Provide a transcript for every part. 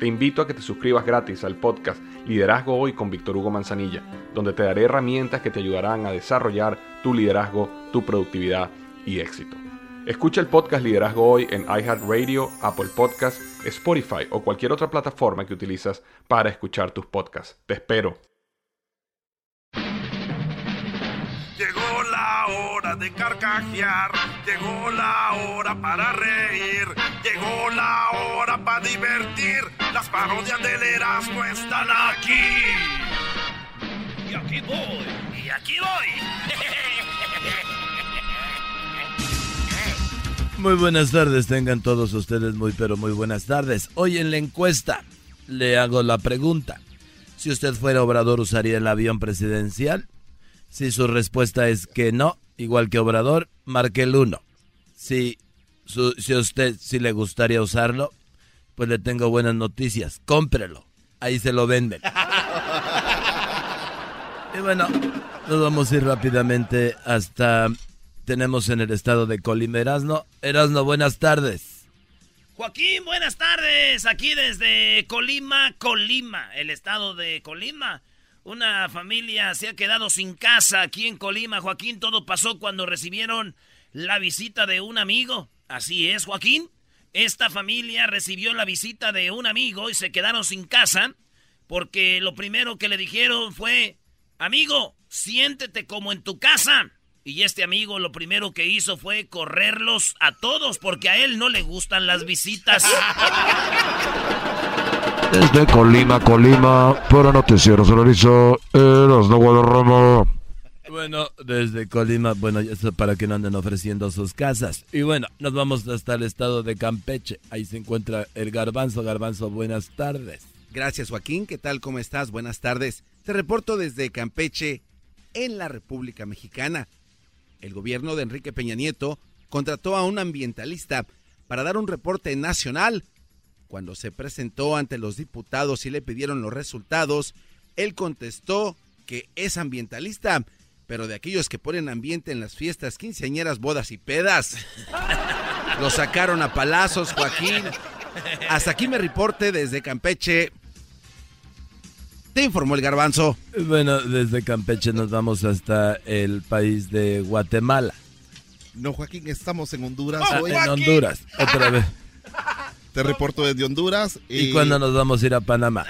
Te invito a que te suscribas gratis al podcast Liderazgo Hoy con Víctor Hugo Manzanilla, donde te daré herramientas que te ayudarán a desarrollar tu liderazgo, tu productividad y éxito. Escucha el podcast Liderazgo Hoy en iHeartRadio, Apple Podcasts, Spotify o cualquier otra plataforma que utilizas para escuchar tus podcasts. Te espero. Llegó la hora de carcajear, llegó la hora para reír, llegó la hora para divertir. Parodias del Erasmo están aquí. Y aquí voy, y aquí voy. Muy buenas tardes, tengan todos ustedes muy pero muy buenas tardes. Hoy en la encuesta le hago la pregunta. Si usted fuera obrador, ¿usaría el avión presidencial? Si su respuesta es que no, igual que Obrador, marque el 1. Si, si a usted si le gustaría usarlo, pues le tengo buenas noticias. Cómprelo. Ahí se lo venden. y bueno, nos vamos a ir rápidamente hasta... Tenemos en el estado de Colima Erasno. Erasno, buenas tardes. Joaquín, buenas tardes. Aquí desde Colima, Colima, el estado de Colima. Una familia se ha quedado sin casa aquí en Colima, Joaquín. Todo pasó cuando recibieron la visita de un amigo. Así es, Joaquín. Esta familia recibió la visita de un amigo y se quedaron sin casa porque lo primero que le dijeron fue, amigo, siéntete como en tu casa. Y este amigo lo primero que hizo fue correrlos a todos porque a él no le gustan las visitas. Desde Colima, Colima, para Noticiero Solarizo, Erasno Guadarrama. Bueno, desde Colima, bueno, está para que no anden ofreciendo sus casas. Y bueno, nos vamos hasta el estado de Campeche. Ahí se encuentra el Garbanzo. Garbanzo, buenas tardes. Gracias, Joaquín. ¿Qué tal? ¿Cómo estás? Buenas tardes. Te reporto desde Campeche, en la República Mexicana. El gobierno de Enrique Peña Nieto contrató a un ambientalista para dar un reporte nacional cuando se presentó ante los diputados y le pidieron los resultados, él contestó que es ambientalista, pero de aquellos que ponen ambiente en las fiestas, quinceañeras, bodas y pedas. Lo sacaron a palazos, Joaquín. Hasta aquí me reporte desde Campeche. Te informó el garbanzo. Bueno, desde Campeche nos vamos hasta el país de Guatemala. No, Joaquín, estamos en Honduras Ah, hoy. en Honduras, otra vez. Te reporto desde Honduras. ¿Y eh, cuándo nos vamos a ir a Panamá?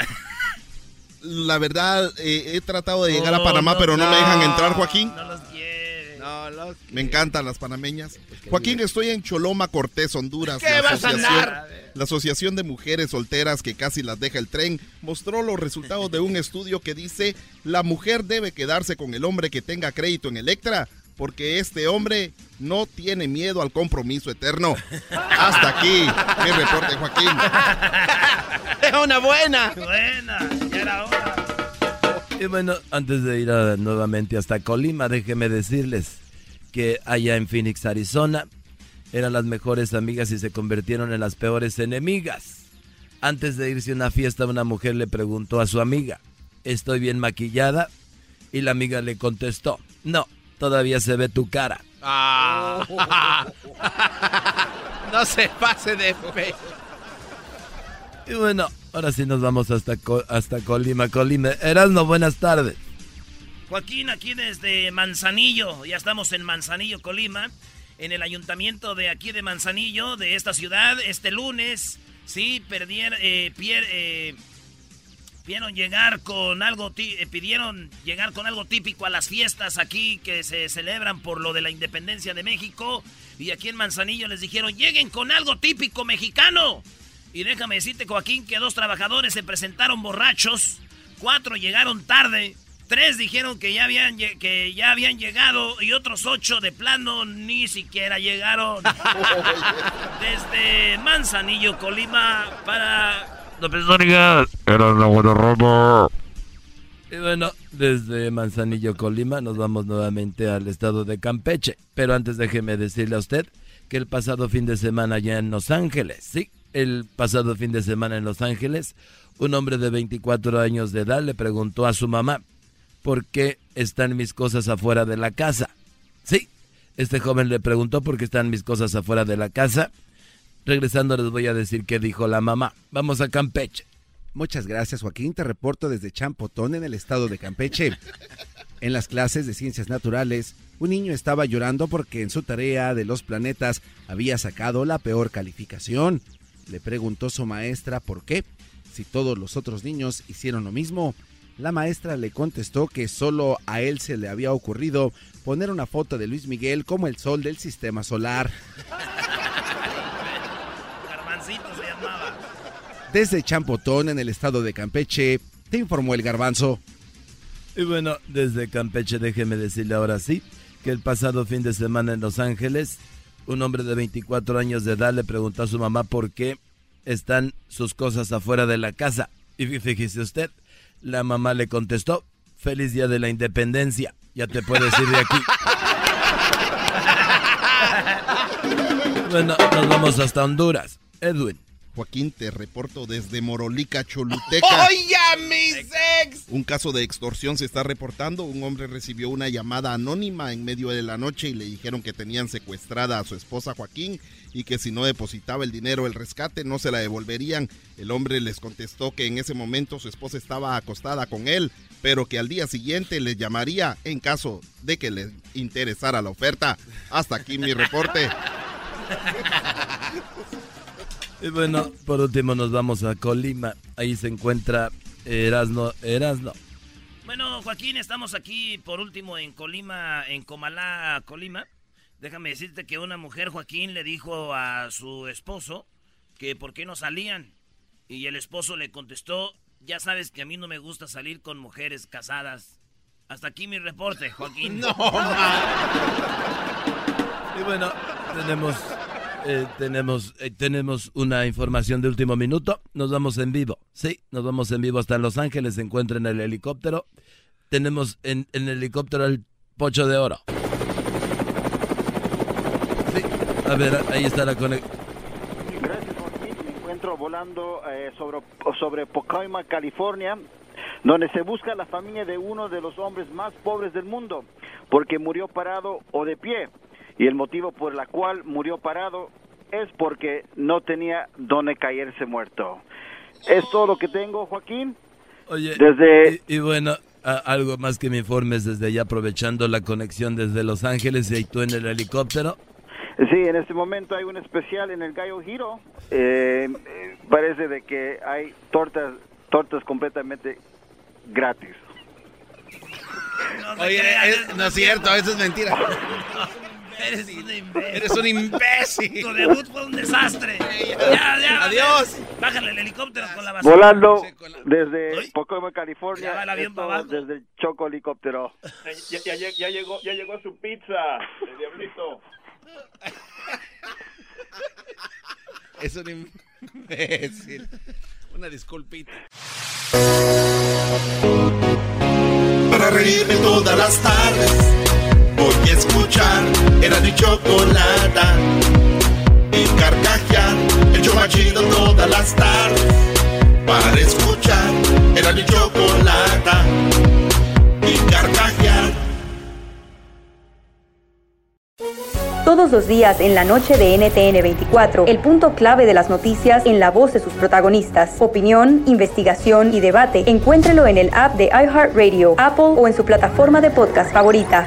La verdad, eh, he tratado de llegar a Panamá, no, pero no, me dejan entrar, Joaquín. No los quiere. No, los Me encantan las panameñas. Joaquín, estoy en Choloma, Cortés, Honduras. ¿Qué la vas a asociación, andar? la Asociación de Mujeres Solteras que casi las deja el tren mostró los resultados de un estudio que dice la mujer debe quedarse con el hombre que tenga crédito en Electra porque este hombre no tiene miedo al compromiso eterno. Hasta aquí mi reporte, Joaquín. Es una buena. Buena, hora. Y bueno, antes de ir a- nuevamente hasta Colima, déjeme decirles que allá en Phoenix, Arizona, eran las mejores amigas y se convirtieron en las peores enemigas. Antes de irse a una fiesta, una mujer le preguntó a su amiga, ¿estoy bien maquillada? Y la amiga le contestó, no, todavía se ve tu cara. Ah. no se pase de fe. Y bueno, ahora sí nos vamos hasta, hasta Colima, Colima. Erasmo, buenas tardes. Joaquín, aquí desde Manzanillo, ya estamos en Manzanillo, Colima, en el ayuntamiento de aquí de Manzanillo, de esta ciudad, este lunes, sí, perdieron, eh, pier- eh, pidieron llegar con algo, eh, pidieron llegar con algo típico a las fiestas aquí que se celebran por lo de la independencia de México, y aquí en Manzanillo les dijeron, lleguen con algo típico mexicano. Y déjame decirte, Joaquín, que dos trabajadores se presentaron borrachos, cuatro llegaron tarde, tres dijeron que ya habían, que ya habían llegado y otros ocho de plano ni siquiera llegaron. Desde Manzanillo, Colima, para López Dóriga. Erasno Guadarrama. Y bueno, desde Manzanillo, Colima, nos vamos nuevamente al estado de Campeche. Pero antes déjeme decirle a usted que el pasado fin de semana ya en Los Ángeles, sí, el pasado fin de semana en Los Ángeles, un hombre de 24 años de edad le preguntó a su mamá, ¿por qué están mis cosas afuera de la casa? Sí, este joven le preguntó por qué están mis cosas afuera de la casa. Regresando les voy a decir qué dijo la mamá. Vamos a Campeche. Muchas gracias, Joaquín. Te reporto desde Champotón, en el estado de Campeche. En las clases de ciencias naturales, un niño estaba llorando porque en su tarea de los planetas había sacado la peor calificación. Le preguntó su maestra por qué, si todos los otros niños hicieron lo mismo. La maestra le contestó que solo a él se le había ocurrido poner una foto de Luis Miguel como el sol del sistema solar. se llamaba. Desde Champotón, en el estado de Campeche, te informó el garbanzo. Y bueno, desde Campeche déjeme decirle ahora sí que el pasado fin de semana en Los Ángeles, un hombre de 24 años de edad le preguntó a su mamá por qué están sus cosas afuera de la casa. Y fíjese usted, la mamá le contestó, feliz día de la independencia, ya te puedes ir de aquí. bueno, nos vamos hasta Honduras. Edwin. Joaquín, te reporto desde Morolica, Choluteca. ¡Oye, mis ex! Un caso de extorsión se está reportando. Un hombre recibió una llamada anónima en medio de la noche y le dijeron que tenían secuestrada a su esposa Joaquín y que si no depositaba el dinero, el rescate, no se la devolverían. El hombre les contestó que en ese momento su esposa estaba acostada con él, pero que al día siguiente les llamaría en caso de que les interesara la oferta. Hasta aquí mi reporte. Y bueno, por último nos vamos a Colima. Ahí se encuentra Erasno. Erasno. Bueno, Joaquín, estamos aquí por último en Colima, en Comalá, Colima. Déjame decirte que una mujer, Joaquín, le dijo a su esposo que por qué no salían. Y el esposo le contestó, ya sabes que a mí no me gusta salir con mujeres casadas. Hasta aquí mi reporte, Joaquín. No, Y bueno, tenemos eh, tenemos, eh, tenemos una información de último minuto. Nos vamos en vivo. Sí, nos vamos en vivo hasta Los Ángeles. Se encuentra en el helicóptero. Tenemos en, en el helicóptero el pocho de oro. Sí, a ver, ahí está la conexión. Volando eh, sobre, sobre Pocoima, California, donde se busca la familia de uno de los hombres más pobres del mundo, porque murió parado o de pie y el motivo por el cual murió parado es porque no tenía donde caerse muerto. Es todo lo que tengo, Joaquín. Oye, Desde- y, y bueno, a- algo más que me informes desde allá, aprovechando la conexión desde Los Ángeles y tú en el helicóptero. Sí, en este momento hay un especial en el Gallo Giro. Eh, eh, parece de que hay tortas, tortas completamente gratis. Oye, es- no es cierto, eso es mentira. Eres un imbécil. Eres un imbécil. Tu debut fue un desastre. Ya, ya. Adiós. Bájale el helicóptero con la basura. Volando Sí, con la- desde Ay. Pocoima, California. Ya va el avión esto para abajo. Desde el Choco Helicóptero. Ya, ya, ya- ya llegó, ya llegó su pizza, el diablito. Es un imbécil. Una disculpita. Para reírme todas las tardes Escuchar Era mi chocolata Y carcajear El show más chido todas las tardes Para escuchar Era mi chocolata Y carcajear Todos los días en la noche de NTN 24, el punto clave de las noticias en la voz de sus protagonistas. Opinión, investigación y debate. Encuéntrelo en el app de iHeartRadio, Apple o en su plataforma de podcast favorita.